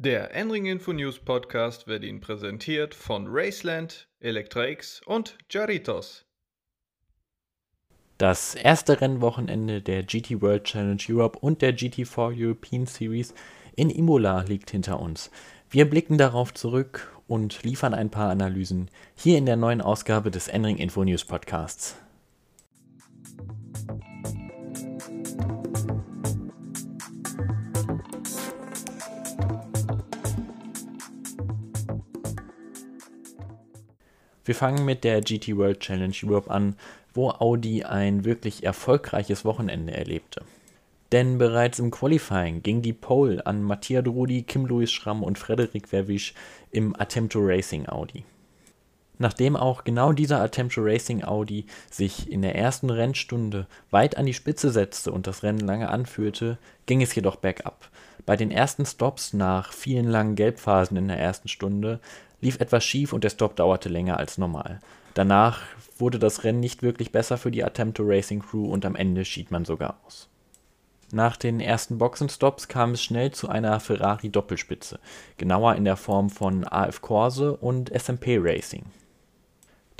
Der Enring Info News Podcast wird Ihnen präsentiert von Raceland, Electra-X und Jaritos. Das erste Rennwochenende der GT World Challenge Europe und der GT4 European Series in Imola liegt hinter uns. Wir blicken darauf zurück und liefern ein paar Analysen hier in der neuen Ausgabe des Enring Info News Podcasts. Wir fangen mit der GT World Challenge Europe an, wo Audi ein wirklich erfolgreiches Wochenende erlebte. Denn bereits im Qualifying ging die Pole an Mattia Drudi, Kim Louis Schramm und Frederik Verwisch im Attempto Racing Audi. Nachdem auch genau dieser Attempto Racing Audi sich in der ersten Rennstunde weit an die Spitze setzte und das Rennen lange anführte, ging es jedoch bergab. Bei den ersten Stops nach vielen langen Gelbphasen in der ersten Stunde lief etwas schief und der Stop dauerte länger als normal. Danach wurde das Rennen nicht wirklich besser für die Attempto Racing Crew und am Ende schied man sogar aus. Nach den ersten Boxenstops kam es schnell zu einer Ferrari-Doppelspitze, genauer in der Form von AF Corse und SMP Racing.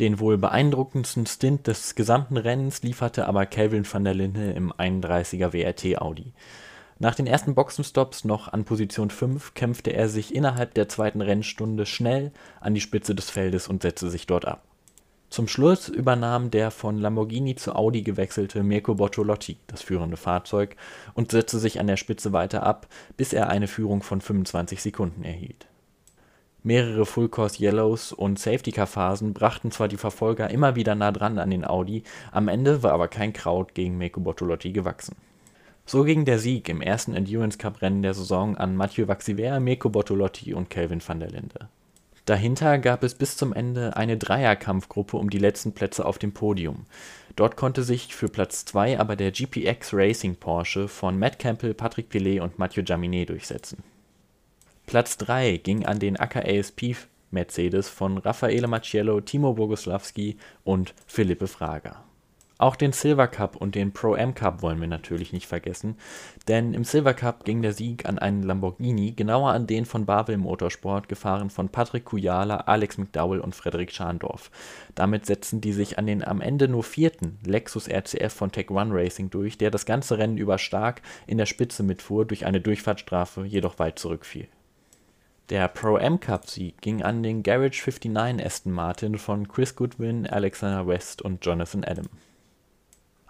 Den wohl beeindruckendsten Stint des gesamten Rennens lieferte aber Kelvin van der Linde im 31er WRT Audi. Nach den ersten Boxenstops noch an Position 5 kämpfte er sich innerhalb der zweiten Rennstunde schnell an die Spitze des Feldes und setzte sich dort ab. Zum Schluss übernahm der von Lamborghini zu Audi gewechselte Mirko Bortolotti das führende Fahrzeug und setzte sich an der Spitze weiter ab, bis er eine Führung von 25 Sekunden erhielt. Mehrere Full Course Yellows und Safety Car Phasen brachten zwar die Verfolger immer wieder nah dran an den Audi, am Ende war aber kein Kraut gegen Mirko Bortolotti gewachsen so ging der Sieg im ersten Endurance-Cup-Rennen der Saison an Mathieu Vaxiver, Mirko Bortolotti und Kelvin van der Linde. Dahinter gab es bis zum Ende eine Dreierkampfgruppe um die letzten Plätze auf dem Podium. Dort konnte sich für Platz 2 aber der GPX Racing Porsche von Matt Campbell, Patrick Pilet und Mathieu Jaminet durchsetzen. Platz 3 ging an den AKASP Mercedes von Raffaele Macciello, Timo Boguslavski und Philippe Frager. Auch den Silver Cup und den Pro-Am Cup wollen wir natürlich nicht vergessen, denn im Silver Cup ging der Sieg an einen Lamborghini, genauer an den von Babel Motorsport, gefahren von Patrick Kujala, Alex McDowell und Frederik Schandorf. Damit setzten die sich an den am Ende nur vierten Lexus RCF von Tech One Racing durch, der das ganze Rennen über stark in der Spitze mitfuhr, durch eine Durchfahrtsstrafe jedoch weit zurückfiel. Der Pro-Am Cup-Sieg ging an den Garage 59 Aston Martin von Chris Goodwin, Alexander West und Jonathan Adam.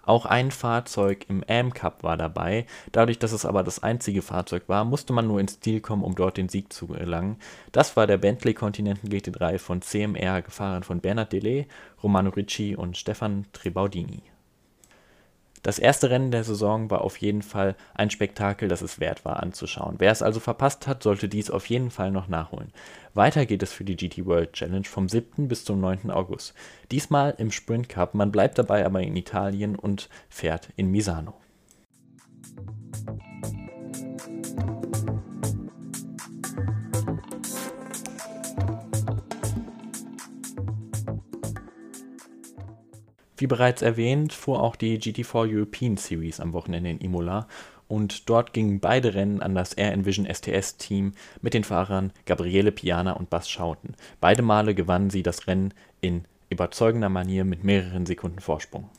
Auch ein Fahrzeug im AM Cup war dabei. Dadurch, dass es aber das einzige Fahrzeug war, musste man nur ins Ziel kommen, um dort den Sieg zu erlangen. Das war der Bentley Continental GT3 von CMR, gefahren von Bernard Delay, Romano Ricci und Stefan Trebaudini. Das erste Rennen der Saison war auf jeden Fall ein Spektakel, das es wert war anzuschauen. Wer es also verpasst hat, sollte dies auf jeden Fall noch nachholen. Weiter geht es für die GT World Challenge vom 7. bis zum 9. August. Diesmal im Sprint Cup, man bleibt dabei aber in Italien und fährt in Misano. Wie bereits erwähnt, fuhr auch die GT4 European Series am Wochenende in Imola und dort gingen beide Rennen an das Air Envision STS-Team mit den Fahrern Gabriele Piana und Bas Schauten. Beide Male gewannen sie das Rennen in überzeugender Manier mit mehreren Sekunden Vorsprung.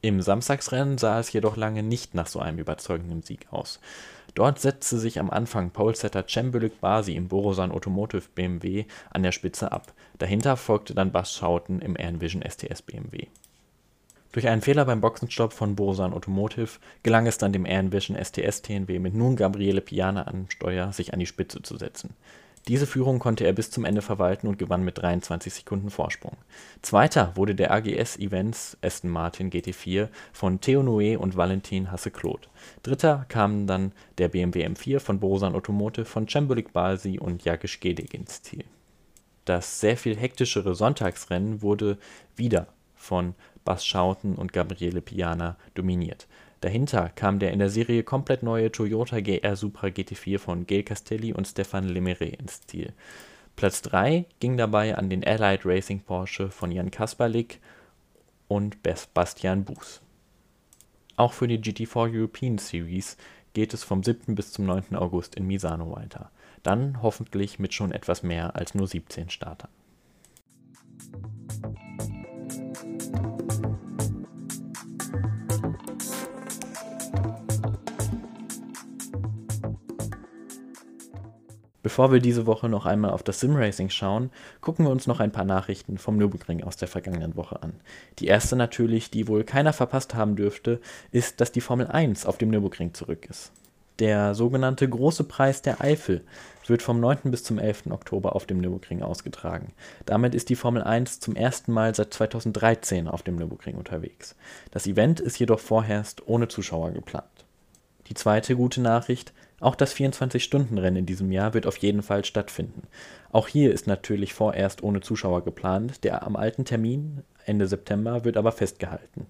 Im Samstagsrennen sah es jedoch lange nicht nach so einem überzeugenden Sieg aus. Dort setzte sich am Anfang Polesetter Cembülük Basi im Borosan Automotive BMW an der Spitze ab. Dahinter folgte dann Bas Schauten im Air Envision STS BMW. Durch einen Fehler beim Boxenstopp von Borusan Automotive gelang es dann dem Air Vision STS TNW mit nun Gabriele Piana am Steuer, sich an die Spitze zu setzen. Diese Führung konnte er bis zum Ende verwalten und gewann mit 23 Sekunden Vorsprung. Zweiter wurde der AGS Events Aston Martin GT4 von Theo Noé und Valentin Hasse-Claude. Dritter kamen dann der BMW M4 von Borusan Automotive von Cembulik Balsi und Jakisch Gedig ins Ziel. Das sehr viel hektischere Sonntagsrennen wurde wieder von Bas Schauten und Gabriele Piana dominiert. Dahinter kam der in der Serie komplett neue Toyota GR Supra GT4 von Gail Castelli und Stefan Lemeret ins Ziel. Platz 3 ging dabei an den Allied Racing Porsche von Jan Kasperlik und Bastian Buß. Auch für die GT4 European Series geht es vom 7. bis zum 9. August in Misano weiter. Dann hoffentlich mit schon etwas mehr als nur 17 Startern. Bevor wir diese Woche noch einmal auf das Simracing schauen, gucken wir uns noch ein paar Nachrichten vom Nürburgring aus der vergangenen Woche an. Die erste natürlich, die wohl keiner verpasst haben dürfte, ist, dass die Formel 1 auf dem Nürburgring zurück ist. Der sogenannte Große Preis der Eifel wird vom 9. bis zum 11. Oktober auf dem Nürburgring ausgetragen. Damit ist die Formel 1 zum ersten Mal seit 2013 auf dem Nürburgring unterwegs. Das Event ist jedoch vorerst ohne Zuschauer geplant. Die zweite gute Nachricht, auch das 24-Stunden-Rennen in diesem Jahr wird auf jeden Fall stattfinden. Auch hier ist natürlich vorerst ohne Zuschauer geplant, der am alten Termin Ende September wird aber festgehalten.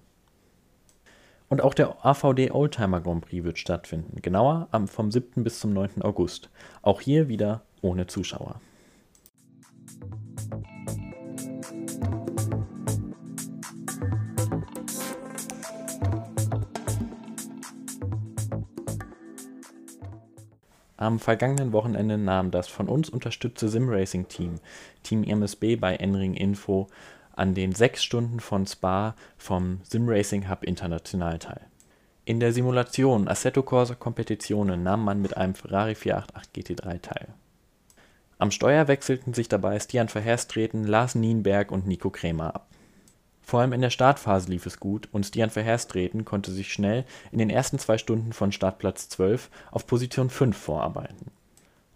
Und auch der AVD Oldtimer Grand Prix wird stattfinden, genauer vom 7. bis zum 9. August. Auch hier wieder ohne Zuschauer. Am vergangenen Wochenende nahm das von uns unterstützte Simracing-Team, Team MSB bei Enring Info, an den sechs Stunden von Spa vom Simracing Hub International teil. In der Simulation Assetto Corsa Competizione nahm man mit einem Ferrari 488 GT3 teil. Am Steuer wechselten sich dabei Stian Verherstreten, Lars Nienberg und Nico Krämer ab vor allem in der Startphase lief es gut und Stian Verherstreten konnte sich schnell in den ersten zwei Stunden von Startplatz 12 auf Position 5 vorarbeiten.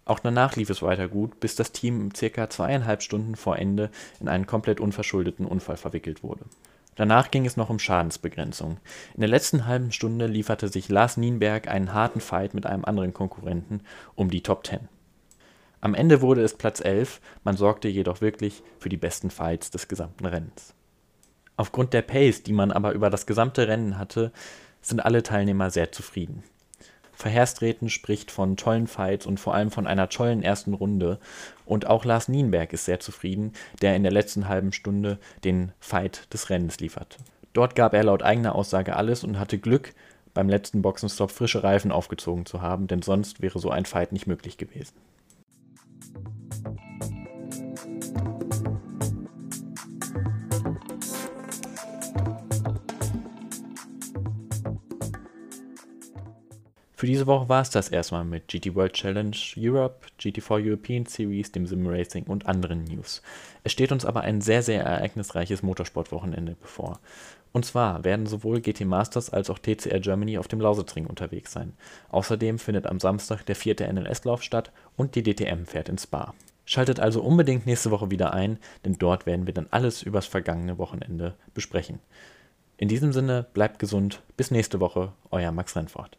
Auch danach lief es weiter gut, bis das Team circa zweieinhalb Stunden vor Ende in einen komplett unverschuldeten Unfall verwickelt wurde. Danach ging es noch um Schadensbegrenzung. In der letzten halben Stunde lieferte sich Lars Nienberg einen harten Fight mit einem anderen Konkurrenten um die Top 10. Am Ende wurde es Platz 11, man sorgte jedoch wirklich für die besten Fights des gesamten Rennens. Aufgrund der Pace, die man aber über das gesamte Rennen hatte, sind alle Teilnehmer sehr zufrieden. Verherstreten spricht von tollen Fights und vor allem von einer tollen ersten Runde. Und auch Lars Nienberg ist sehr zufrieden, der in der letzten halben Stunde den Fight des Rennens lieferte. Dort gab er laut eigener Aussage alles und hatte Glück, beim letzten Boxenstopp frische Reifen aufgezogen zu haben, denn sonst wäre so ein Fight nicht möglich gewesen. Für diese Woche war es das erstmal mit GT World Challenge Europe, GT4 European Series, dem Sim Racing und anderen News. Es steht uns aber ein sehr, sehr ereignisreiches Motorsportwochenende bevor. Und zwar werden sowohl GT Masters als auch TCR Germany auf dem Lausitzring unterwegs sein. Außerdem findet am Samstag der vierte NLS-Lauf statt und die DTM fährt ins Spa. Schaltet also unbedingt nächste Woche wieder ein, denn dort werden wir dann alles übers vergangene Wochenende besprechen. In diesem Sinne, bleibt gesund, bis nächste Woche, euer Max Rennfort.